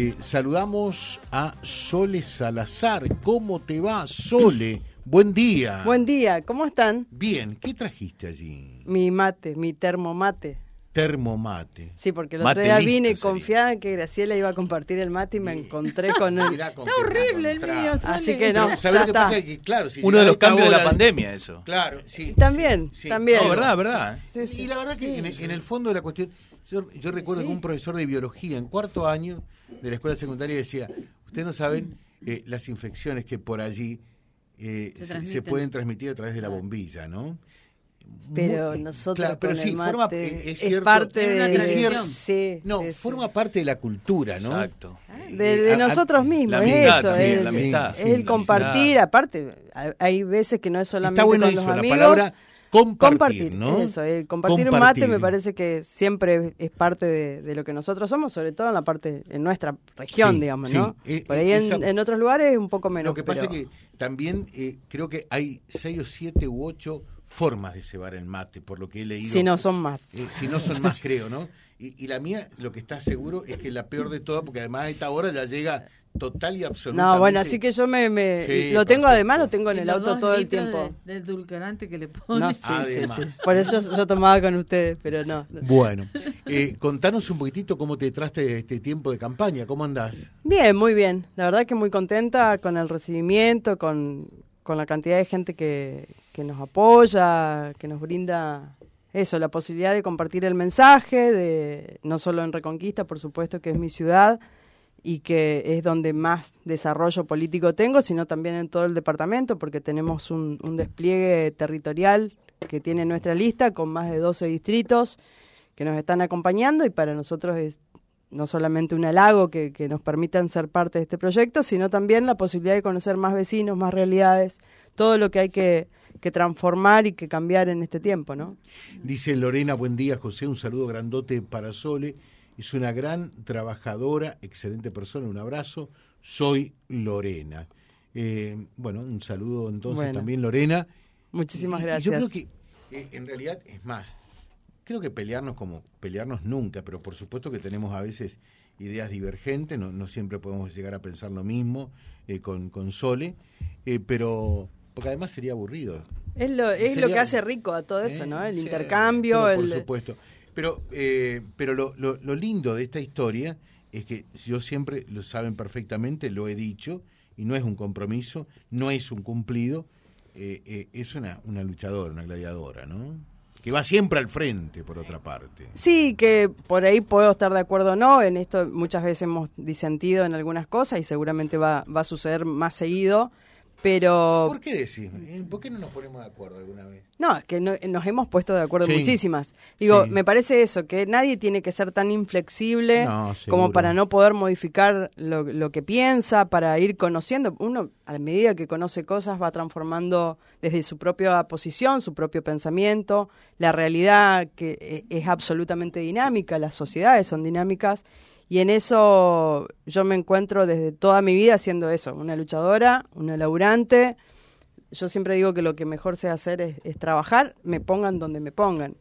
Eh, saludamos a Sole Salazar. ¿Cómo te va, Sole? Buen día. Buen día, ¿cómo están? Bien, ¿qué trajiste allí? Mi mate, mi termomate. Termomate. Sí, porque el otro día vine sería. confiada en que Graciela iba a compartir el mate y me encontré con él. Está horrible el mío, Sole. Así que no, Pero, ya ¿sabés lo que está. pasa? Que, claro, si Uno de los cambios de la pandemia, eso. Claro, sí. También, sí, sí. también. No, verdad, verdad. Sí, sí. Y la verdad que en, en el fondo de la cuestión, yo, yo recuerdo que un profesor de biología en cuarto año de la escuela secundaria decía, ustedes no saben eh, las infecciones que por allí eh, Se se, transmiten. se pueden transmitir a través de la bombilla, ¿no? Pero Muy- nosotros claro, pero con sí, el forma- mate eh, es es, cierto- parte Es de... Sí, No, forma parte de la cultura, ¿no? Exacto. de, de Eh, a- a- nosotros mismos, la es amistad eso, también, es, la amistad, es sí, el la compartir, amistad. aparte, hay- veces que no es solamente Está bueno con eso, los la amigos, palabra compartir, compartir, ¿no? eso, el compartir, un mate me parece que siempre es parte de, de lo que nosotros somos, sobre todo en la parte, en nuestra región, Sí, digamos, sí. ¿no? Eh, Por ahí eh, en, en otros lugares un poco menos. Lo que pasa pero- es que también eh, creo que hay seis o siete u ocho formas de cebar el mate, por lo que he leído. Si no son más. Eh, si no son más, creo, ¿no? Y, y la mía, lo que está seguro es que la peor de todas, porque además a esta hora ya llega total y absolutamente. No, bueno, así que yo me, me- Sí, lo tengo perfecto. además, lo tengo en Y el auto todo el tiempo. de- del dulcorante que le No, pones. sí, sí, Además. sí. Por eso yo tomaba con ustedes, pero no. Bueno, eh, contanos un poquitito cómo te traste este tiempo de campaña, ¿cómo andás? Bien, muy bien. La verdad que muy contenta con el recibimiento, con, con la cantidad de gente que, que nos apoya, que nos brinda eso, la posibilidad de compartir el mensaje, de no solo en Reconquista, por supuesto que es mi ciudad y que es donde más desarrollo político tengo, sino también en todo el departamento, porque tenemos un, despliegue territorial que tiene nuestra lista con más de 12 distritos que nos están acompañando y para nosotros es no solamente un halago que, que nos permitan ser parte de este proyecto, sino también la posibilidad de conocer más vecinos, más realidades, todo lo que hay que, que transformar y que cambiar en este tiempo, ¿no? Dice Lorena, buen día José, un saludo grandote para Sole. Es una gran trabajadora, excelente persona, un abrazo. Soy Lorena. Eh, bueno, un saludo entonces Bueno. también Lorena. Muchísimas gracias. Yo creo que eh, en realidad es más, creo que pelearnos como pelearnos nunca, pero por supuesto que tenemos a veces ideas divergentes, no, no siempre podemos llegar a pensar lo mismo eh, con, con Sole, pero porque además sería aburrido. Es lo, es lo que hace rico a todo eso, ¿no? El intercambio, pero el... Por supuesto. Pero, eh, pero lo, lo, lo lindo de esta historia es que yo siempre, lo saben perfectamente, lo he dicho, y no es un compromiso, no es un cumplido, eh, eh, es una, una luchadora, una gladiadora, ¿no? Que va siempre al frente, por otra parte. Sí, que por ahí puedo estar de acuerdo o no, en esto muchas veces hemos disentido en algunas cosas y seguramente va, va a suceder más seguido, pero... ¿Por qué decís? ¿Por qué no nos ponemos de acuerdo alguna vez? No, es que no- nos hemos puesto de acuerdo Sí. muchísimas. Digo, Sí. me parece eso, que nadie tiene que ser tan inflexible No, como para no poder modificar lo, lo que piensa, para ir conociendo. Uno, a medida que conoce cosas, va transformando desde su propia posición, su propio pensamiento, la realidad que e- es absolutamente dinámica, las sociedades son dinámicas. Y en eso yo me encuentro desde toda mi vida siendo eso, una luchadora, una laburante, yo siempre digo que lo que mejor sé hacer es, trabajar, me pongan donde me pongan.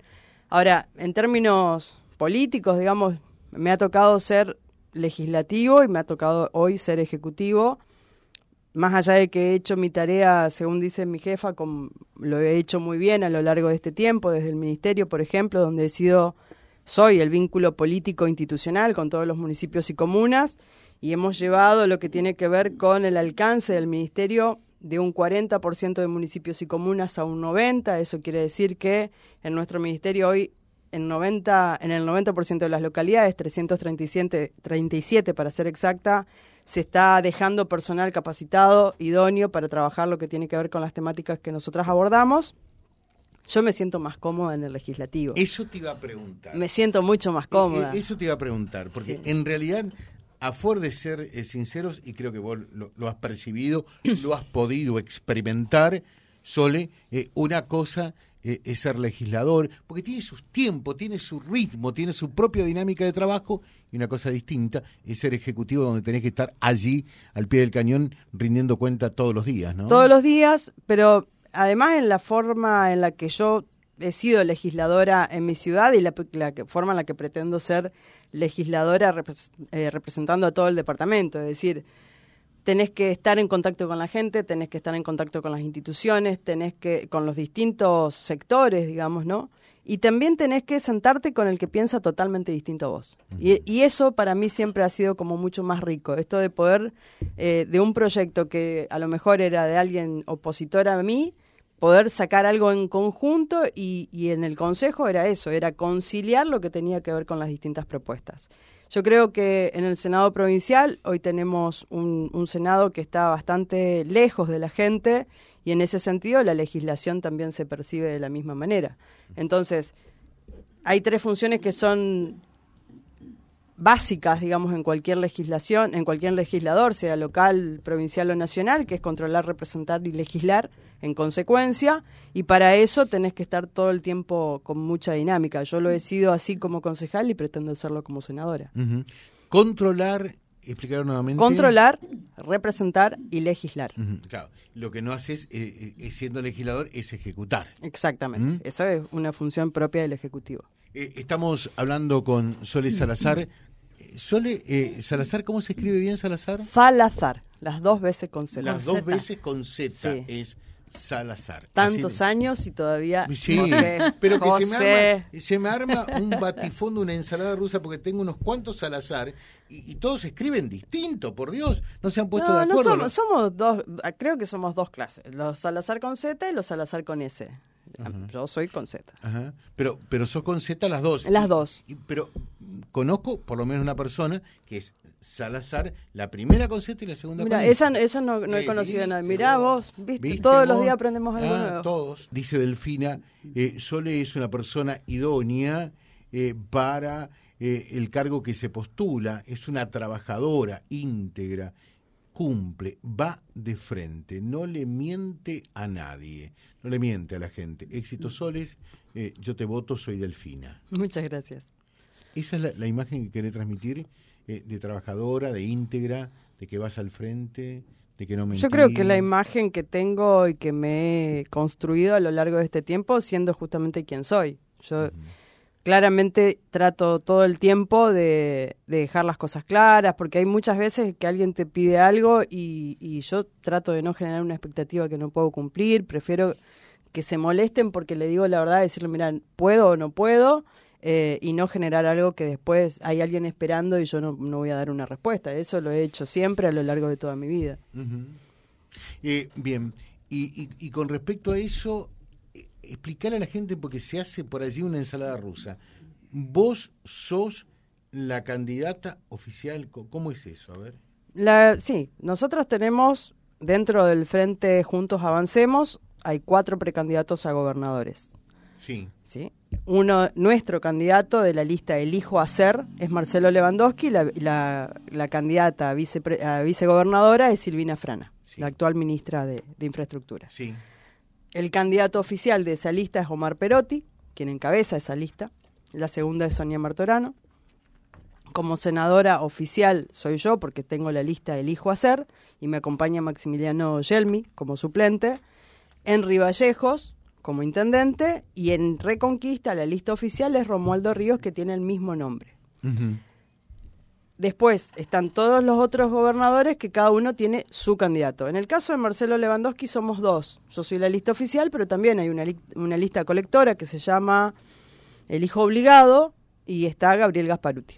Ahora, en términos políticos, digamos, me ha tocado ser legislativo y me ha tocado hoy ser ejecutivo. Más allá de que he hecho mi tarea, según dice mi jefa, lo he hecho muy bien a lo largo de este tiempo, desde el ministerio, por ejemplo, donde he sido, soy el vínculo político institucional con todos los municipios y comunas, y hemos llevado lo que tiene que ver con el alcance del ministerio de un 40% de municipios y comunas a un 90%. Eso quiere decir que en nuestro ministerio hoy, en, 90, en el 90% de las localidades, 337 37 para ser exacta, se está dejando personal capacitado, idóneo, para trabajar lo que tiene que ver con las temáticas que nosotras abordamos. Yo me siento más cómoda en el legislativo. Eso te iba a preguntar. Me siento mucho más cómoda. Eh, eh, Eso te iba a preguntar, porque Sí. en realidad, a fuer de ser eh, sinceros, y creo que vos lo, lo has percibido, lo has podido experimentar, Sole, eh, una cosa eh, es ser legislador, porque tiene sus tiempos, tiene su ritmo, tiene su propia dinámica de trabajo, y una cosa distinta es ser ejecutivo donde tenés que estar allí, al pie del cañón, rindiendo cuenta todos los días, ¿no? todos los días, pero además en la forma en la que yo he sido legisladora en mi ciudad y la, la forma en la que pretendo ser legisladora eh, representando a todo el departamento, es decir, tenés que estar en contacto con la gente, tenés que estar en contacto con las instituciones, tenés que con los distintos sectores, digamos, ¿no? Y también tenés que sentarte con el que piensa totalmente distinto a vos. y, eso para mí siempre ha sido como mucho más rico. Esto de poder, eh, de un proyecto que a lo mejor era de alguien opositor a mí, poder sacar algo en conjunto y, y en el Consejo era eso, era conciliar lo que tenía que ver con las distintas propuestas. Yo creo que en el Senado provincial hoy tenemos un, un, Senado que está bastante lejos de la gente y en ese sentido la legislación también se percibe de la misma manera. Entonces, hay tres funciones que son básicas, digamos, en cualquier legislación, en cualquier legislador, sea local, provincial o nacional, que es controlar, representar y legislar en consecuencia, y para eso tenés que estar todo el tiempo con mucha dinámica. Yo lo he sido así como concejal y pretendo hacerlo como senadora. Controlar explicar nuevamente. Controlar, representar y legislar. Claro, lo que no haces, eh, eh, siendo legislador, es ejecutar. Exactamente, esa es una función propia del Ejecutivo. Eh, estamos hablando con Sole Salazar. Sole Salazar, ¿cómo se escribe bien Salazar? Salazar, las dos veces con Z. Las dos veces con Z es Salazar. Tantos años y todavía sí, pero que se me, arma, se me, arma, un batifondo, una ensalada rusa, porque tengo unos cuantos Salazar y, todos escriben distinto, por Dios, no se han puesto de acuerdo. No somos, dos, creo que somos dos clases, los Salazar con Z y los Salazar con S. Yo soy con Z. Pero, pero sos con Z las dos. Las dos. pero conozco por lo menos una persona que es Salazar, la primera con Z y la segunda Mira, esa, esa no, no he conocido nada. Mirá vos, ¿viste? todos los días aprendemos algo ah, nuevo. Todos. Dice Delfina, eh, Sole es una persona idónea eh, para eh, el cargo que se postula, es una trabajadora íntegra, cumple, va de frente, no le miente a nadie, no le miente a la gente. Éxito Soles, eh, yo te voto, soy Delfina. Muchas gracias. Esa es la, imagen que querés transmitir eh, de trabajadora, de íntegra, de que vas al frente, de que no Yo creo que la imagen que tengo y que me he construido a lo largo de este tiempo, siendo justamente quien soy. Yo claramente trato todo el tiempo de, dejar las cosas claras, porque hay muchas veces que alguien te pide algo y, yo trato de no generar una expectativa que no puedo cumplir, prefiero que se molesten porque le digo la verdad, decirle, mira, puedo o no puedo, eh, y no generar algo que después hay alguien esperando y yo no, voy a dar una respuesta. Eso lo he hecho siempre a lo largo de toda mi vida. Eh, bien, y con respecto a eso, explicarle a la gente porque se hace por allí una ensalada rusa. Vos sos la candidata oficial, ¿cómo es eso? A ver. La, sí, nosotros tenemos dentro del Frente Juntos Avancemos, hay cuatro precandidatos a gobernadores. Sí. ¿Sí? Uno, nuestro candidato de la lista Elijo Hacer es Marcelo Lewandowski, la, la, candidata a, vice, a vicegobernadora es Silvina Frana, la actual ministra de, de Infraestructura. Sí. El candidato oficial de esa lista es Omar Perotti, quien encabeza esa lista. La segunda es Sonia Martorano. Como senadora oficial soy yo, porque tengo la lista Elijo Hacer, y me acompaña Maximiliano Yelmi como suplente. Henry Vallejos como intendente, y en Reconquista la lista oficial es Romualdo Ríos, que tiene el mismo nombre. Después están todos los otros gobernadores que cada uno tiene su candidato. En el caso de Marcelo Lewandowski somos dos. Yo soy la lista oficial, pero también hay una, una lista colectora que se llama El Hijo Obligado y está Gabriel Gasparuti.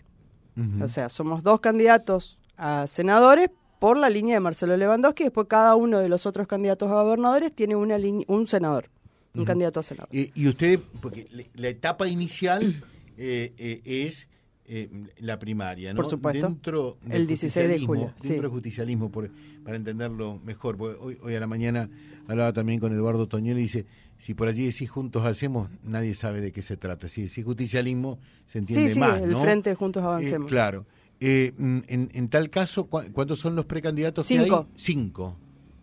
O sea, somos dos candidatos a senadores por la línea de Marcelo Lewandowski. Después cada uno de los otros candidatos a gobernadores tiene una un senador, un candidato a senador. Y, usted, porque la etapa inicial eh, eh, es eh, la primaria, ¿no? Por supuesto. Dentro del el 16 de julio. Dentro del justicialismo, para entenderlo mejor. Hoy, hoy a la mañana hablaba también con Eduardo Toñel y dice, si por allí decís juntos hacemos, nadie sabe de qué se trata. Si decís justicialismo, se entiende sí, más, el frente juntos avancemos. Eh, claro. Eh, mm, en, en, tal caso, ¿cuántos son los precandidatos Cinco. que hay? Cinco.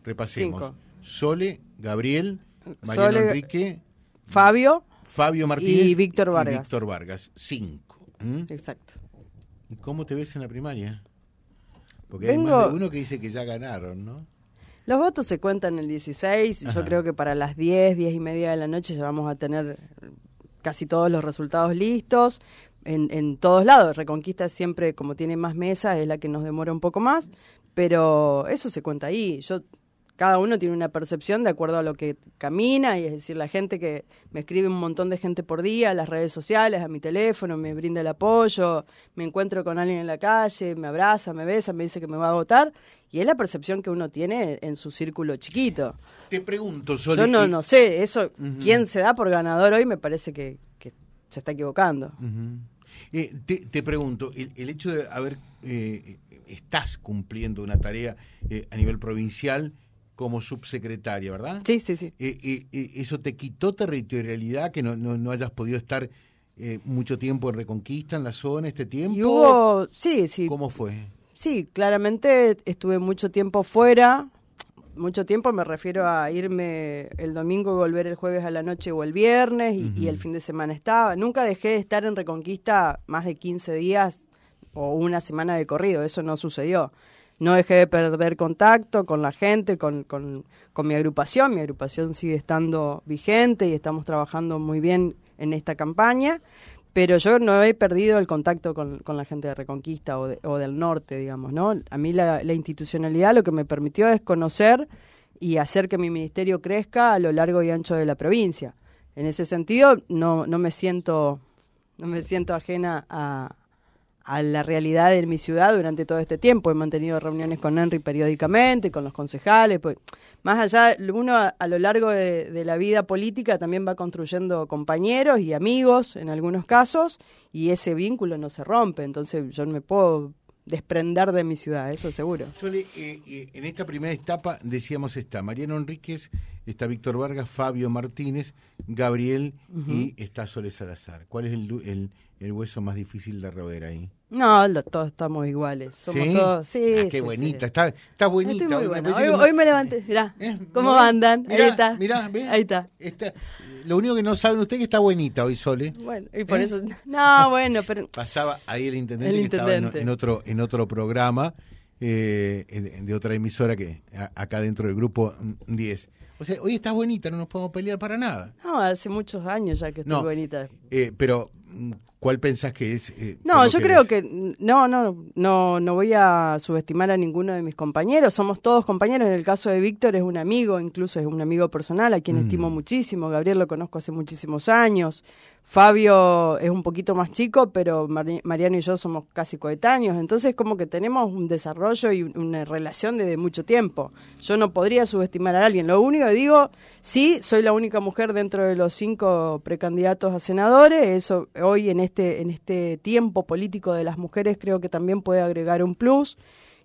Repasemos. Cinco. Sole, Gabriel, Mariano Enrique, Fabio, Fabio Martínez y Víctor Vargas. Y Víctor Vargas. Cinco. ¿Mm? Exacto. ¿Y cómo te ves en la primaria? Porque hay más de uno que dice que ya ganaron, ¿no? Los votos se cuentan el 16. Yo creo que para las 10, 10 y media de la noche ya vamos a tener casi todos los resultados listos. en, en todos lados. Reconquista siempre, como tiene más mesas, es la que nos demora un poco más, pero eso se cuenta ahí. Yo cada uno tiene una percepción de acuerdo a lo que camina, y es decir, la gente que me escribe un montón de gente por día, a las redes sociales, a mi teléfono, me brinda el apoyo, me encuentro con alguien en la calle, me abraza, me besa, me dice que me va a votar, y es la percepción que uno tiene en su círculo chiquito. Te pregunto, Sole, Yo no, no sé, eso, quién se da por ganador hoy me parece que, se está equivocando. Eh, te, pregunto, el, hecho de haber, eh, estás cumpliendo una tarea eh, a nivel provincial, como subsecretaria, ¿verdad? Sí, sí, sí. Eh, eh, eh, ¿Eso te quitó territorialidad, que no, no, hayas podido estar mucho tiempo en Reconquista, en la zona, este tiempo? Y hubo, sí, sí. ¿Cómo fue? Sí, claramente estuve mucho tiempo fuera, mucho tiempo me refiero a irme el domingo y volver el jueves a la noche o el viernes y, y, el fin de semana estaba. Nunca dejé de estar en Reconquista más de 15 días o una semana de corrido, eso no sucedió no dejé de perder contacto con la gente, con, con, mi agrupación. Mi agrupación sigue estando vigente y estamos trabajando muy bien en esta campaña, pero yo no he perdido el contacto con, con la gente de Reconquista o, o, del norte, digamos, ¿no? A mí la, la institucionalidad lo que me permitió es conocer y hacer que mi ministerio crezca a lo largo y ancho de la provincia. En ese sentido, no, no me siento no me siento ajena a, a la realidad de mi ciudad durante todo este tiempo. He mantenido reuniones con Henry periódicamente, con los concejales. Pues, más allá, uno a, lo largo de, la vida política también va construyendo compañeros y amigos en algunos casos, y ese vínculo no se rompe. Entonces yo no me puedo desprender de mi ciudad, eso seguro. Eh, eh, en esta primera etapa decíamos está Mariano Enríquez, está Víctor Vargas, Fabio Martínez, Gabriel y está Sole Salazar. ¿Cuál es el, el hueso más difícil de roer ahí? No, todos estamos iguales. Somos todos. Sí, ah, qué bonita. Está, está bonita. Hoy, me levanté. Mirá, ¿Eh? ¿cómo andan? ahí está. Mirá, Ahí está. Lo único que no saben ustedes es que está bonita hoy, Sole. Bueno, y por ¿Eh? eso. No, bueno, pero. Pasaba ahí el intendente, que estaba en, otro, en otro programa eh, de otra emisora que acá dentro del grupo 10. O sea, hoy está bonita, no nos podemos pelear para nada. No, hace muchos años ya que estoy bonita. Eh, pero mm, ¿Cuál pensás que es? Eh, no, yo creo que no, no, no, no voy a subestimar a ninguno de mis compañeros. Somos todos compañeros. En el caso de Víctor es un amigo, incluso es un amigo personal a quien mm. estimo muchísimo. Gabriel lo conozco hace muchísimos años. Fabio es un poquito más chico, pero Mariano y yo somos casi coetáneos, entonces como que tenemos un desarrollo y una relación desde mucho tiempo. Yo no podría subestimar a alguien. Lo único que digo, sí, soy la única mujer dentro de los cinco precandidatos a senadores. Eso hoy en este en este tiempo político de las mujeres creo que también puede agregar un plus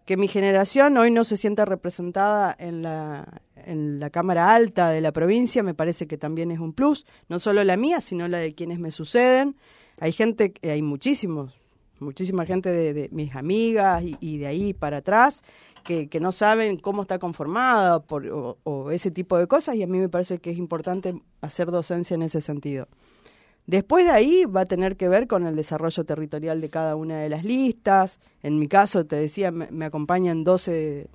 que mi generación hoy no se sienta representada en la, en la Cámara Alta de la provincia, me parece que también es un plus, no solo la mía, sino la de quienes me suceden. Hay gente, hay muchísimos, muchísima gente de, mis amigas y, de ahí para atrás que, que, no saben cómo está conformada por, o ese tipo de cosas y a mí me parece que es importante hacer docencia en ese sentido. Después de ahí va a tener que ver con el desarrollo territorial de cada una de las listas. En mi caso, te decía, me, acompañan 12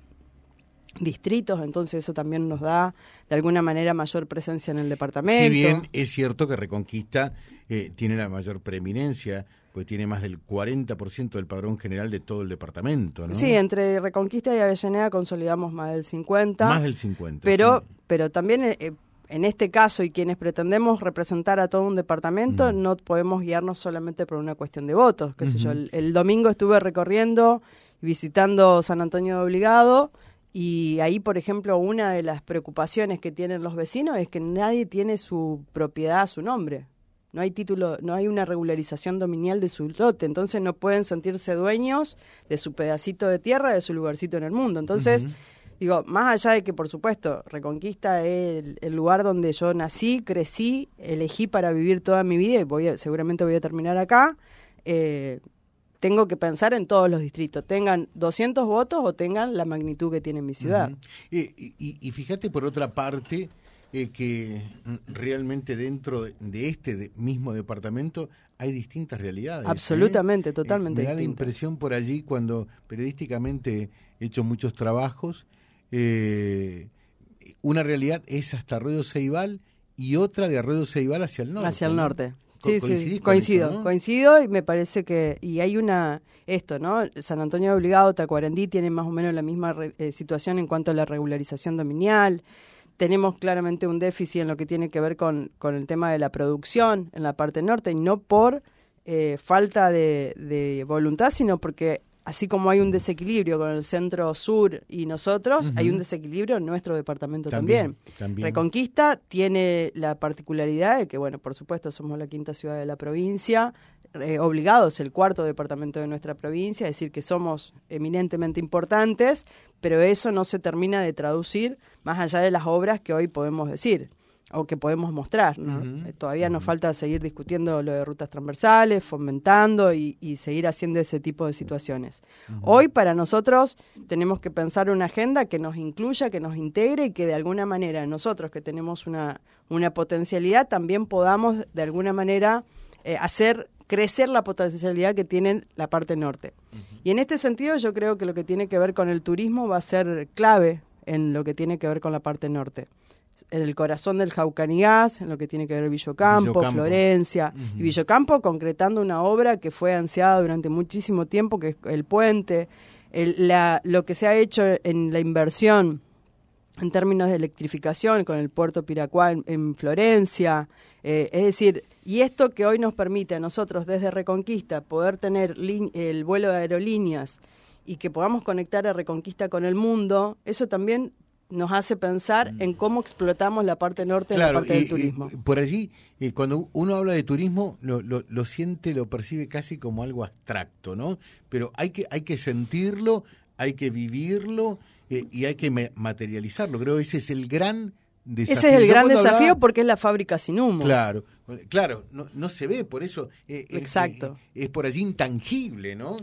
distritos, entonces eso también nos da de alguna manera mayor presencia en el departamento. Si bien es cierto que Reconquista eh, tiene la mayor preeminencia, pues tiene más del 40% del padrón general de todo el departamento, ¿no? Sí, entre Reconquista y Avellaneda consolidamos más del 50. Más del 50. Pero, pero también eh, en este caso y quienes pretendemos representar a todo un departamento, mm. no podemos guiarnos solamente por una cuestión de votos. Qué sé yo, el, domingo estuve recorriendo y visitando San Antonio de Obligado y ahí, por ejemplo, una de las preocupaciones que tienen los vecinos es que nadie tiene su propiedad a su nombre. No hay título, no hay una regularización dominial de su lote, entonces no pueden sentirse dueños de su pedacito de tierra, de su lugarcito en el mundo. Entonces, Digo, más allá de que, por supuesto, Reconquista es el, lugar donde yo nací, crecí, elegí para vivir toda mi vida y voy seguramente voy a terminar acá, eh, tengo que pensar en todos los distritos, tengan 200 votos o tengan la magnitud que tiene mi ciudad. y, fíjate, por otra parte, eh, que realmente dentro de, este mismo departamento hay distintas realidades. ¿eh? Absolutamente, totalmente. me da la impresión por allí cuando periodísticamente he hecho muchos trabajos eh, una realidad es hasta Arroyo Ceibal y otra de Arroyo Ceibal hacia el norte. Hacia el norte. Sí, sí, coincido, coincido y me parece que, y hay una, esto, ¿no? San Antonio de Obligado, Tacuarendí tienen más o menos la misma eh, situación en cuanto a la regularización dominial. Tenemos claramente un déficit en lo que tiene que ver con, con el tema de la producción en la parte norte y no por eh, falta de, de voluntad, sino porque así como hay un desequilibrio con el centro sur y nosotros, hay un desequilibrio en nuestro departamento también, Reconquista tiene la particularidad de que, bueno, por supuesto, somos la quinta ciudad de la provincia, eh, obligados el cuarto departamento de nuestra provincia, es decir, que somos eminentemente importantes, pero eso no se termina de traducir más allá de las obras que hoy podemos decir o que podemos mostrar. Eh, todavía nos falta seguir discutiendo lo de rutas transversales, fomentando y, seguir haciendo ese tipo de situaciones. Hoy para nosotros tenemos que pensar una agenda que nos incluya, que nos integre y que de alguna manera nosotros que tenemos una, una potencialidad también podamos de alguna manera eh, hacer crecer la potencialidad que tiene la parte norte. Y en este sentido yo creo que lo que tiene que ver con el turismo va a ser clave en lo que tiene que ver con la parte norte en el corazón del Jaucanigás, en lo que tiene que ver Villocampo, Florencia, y Villocampo concretando una obra que fue ansiada durante muchísimo tiempo, que es el puente, la, lo que se ha hecho en la inversión en términos de electrificación con el puerto Piracuá en, Florencia, eh, es decir, y esto que hoy nos permite a nosotros desde Reconquista poder tener el vuelo de aerolíneas y que podamos conectar a Reconquista con el mundo, eso también nos hace pensar en cómo explotamos la parte norte en la parte del turismo. por allí, eh, cuando uno habla de turismo, lo, lo, siente, lo percibe casi como algo abstracto, ¿no? Pero hay que, hay que sentirlo, hay que vivirlo eh, y hay que materializarlo. Creo que ese es el gran desafío. Ese es el gran desafío porque es la fábrica sin humo. Claro, claro, no, no se ve, por eso eh, Exacto. es por allí intangible, ¿no?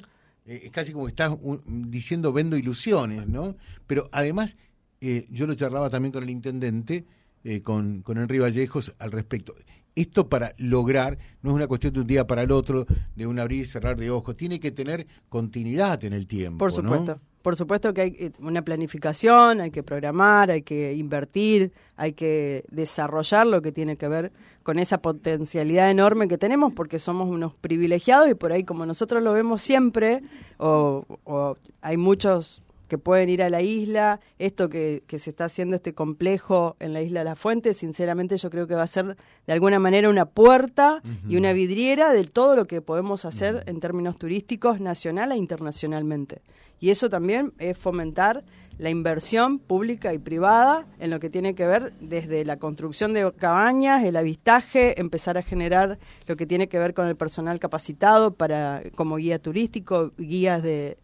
es casi como estás diciendo vendo ilusiones, ¿no? Pero además eh, yo lo charlaba también con el intendente, eh, con, con Henry Vallejos, al respecto. Esto para lograr, no es una cuestión de un día para el otro, de un abrir y cerrar de ojos, tiene que tener continuidad en el tiempo. Por supuesto. Por supuesto que hay eh, una planificación, hay que programar, hay que invertir, hay que desarrollar lo que tiene que ver con esa potencialidad enorme que tenemos porque somos unos privilegiados y por ahí como nosotros lo vemos siempre, o, o hay muchos que pueden ir a la isla, esto que, que, se está haciendo, este complejo en la isla de la Fuente, sinceramente yo creo que va a ser de alguna manera una puerta y una vidriera de todo lo que podemos hacer en términos turísticos nacional e internacionalmente. Y eso también es fomentar la inversión pública y privada en lo que tiene que ver desde la construcción de cabañas, el avistaje, empezar a generar lo que tiene que ver con el personal capacitado para como guía turístico, guías de,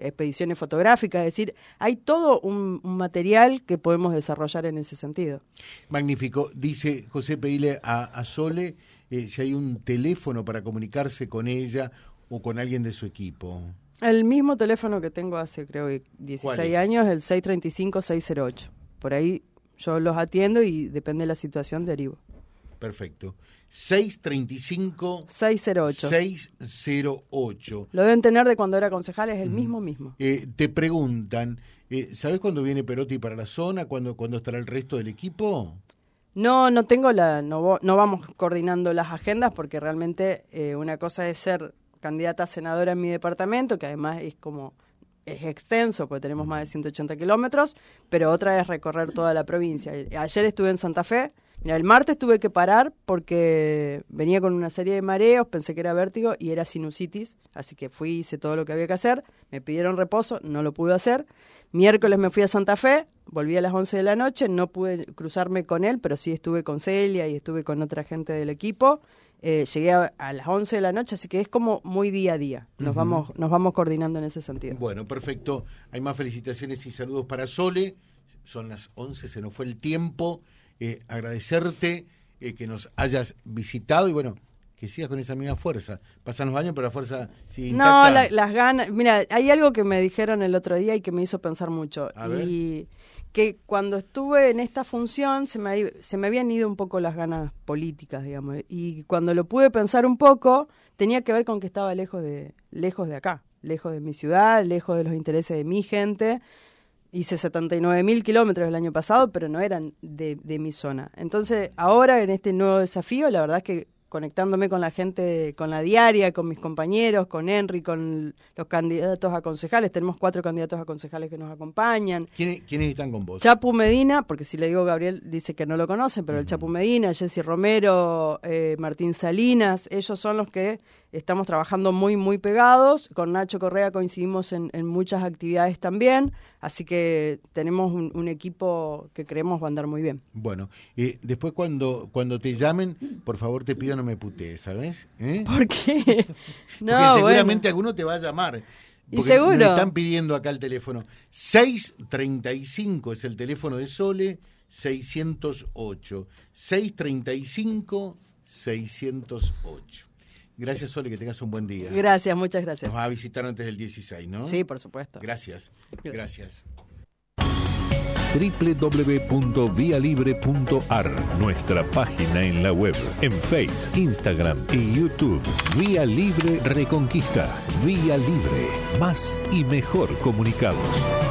expediciones fotográficas, es decir, hay todo un, material que podemos desarrollar en ese sentido. Magnífico. Dice José Peile a, Sole eh, si hay un teléfono para comunicarse con ella o con alguien de su equipo. El mismo teléfono que tengo hace creo que 16 años, el 635-608. Por ahí yo los atiendo y depende de la situación derivo. Perfecto. 635 608. 608. Lo deben tener de cuando era concejal, es el mismo mismo. Eh, te preguntan, eh, ¿sabes cuándo viene Perotti para la zona? ¿Cuándo, ¿Cuándo estará el resto del equipo? No, no tengo la, no, no vamos coordinando las agendas porque realmente eh, una cosa es ser candidata a senadora en mi departamento, que además es como es extenso, porque tenemos más de 180 kilómetros, pero otra es recorrer toda la provincia. Ayer estuve en Santa Fe, mira, el martes tuve que parar porque venía con una serie de mareos, pensé que era vértigo y era sinusitis, así que fui, hice todo lo que había que hacer, me pidieron reposo, no lo pude hacer. Miércoles me fui a Santa Fe, volví a las 11 de la noche, no pude cruzarme con él, pero sí estuve con Celia y estuve con otra gente del equipo eh, llegué a, las 11 de la noche, así que es como muy día a día. Nos, vamos, nos vamos coordinando en ese sentido. Bueno, perfecto. Hay más felicitaciones y saludos para Sole. Son las 11, se nos fue el tiempo. Eh, agradecerte eh, que nos hayas visitado y bueno, que sigas con esa misma fuerza. Pasan los años, pero la fuerza sigue No, las ganas. Mira, hay algo que me dijeron el otro día y que me hizo pensar mucho. y que cuando estuve en esta función se me, se me habían ido un poco las ganas políticas, digamos, y cuando lo pude pensar un poco, tenía que ver con que estaba lejos de, lejos de acá, lejos de mi ciudad, lejos de los intereses de mi gente. Hice 79 mil kilómetros el año pasado, pero no eran de, de mi zona. Entonces, ahora en este nuevo desafío, la verdad es que conectándome con la gente, con la diaria, con mis compañeros, con Henry, con los candidatos a concejales. Tenemos cuatro candidatos a concejales que nos acompañan. ¿Quiénes, quiénes están con vos? Chapu Medina, porque si le digo Gabriel dice que no lo conocen, pero el Chapu Medina, Jessy Romero, eh, Martín Salinas, ellos son los que estamos trabajando muy, muy pegados. Con Nacho Correa coincidimos en, muchas actividades también, así que tenemos un, equipo que creemos va a andar muy bien. Bueno, eh, después cuando, cuando te llamen, por favor te pido no me putees, ¿sabes? ¿Eh? ¿Por qué? no, Porque seguramente alguno te va a llamar. ¿Y seguro? Me están pidiendo acá el teléfono. 635 es el teléfono de Sole, 608. 635 608. Gracias, Sole, que tengas un buen día. Gracias, muchas gracias. Nos va a visitar antes del 16, ¿no? Sí, por supuesto. Gracias. Gracias. www.vialibre.ar, nuestra página en la web, en Face, Instagram y YouTube. Vía Libre Reconquista. Vía Libre. Más y mejor comunicados.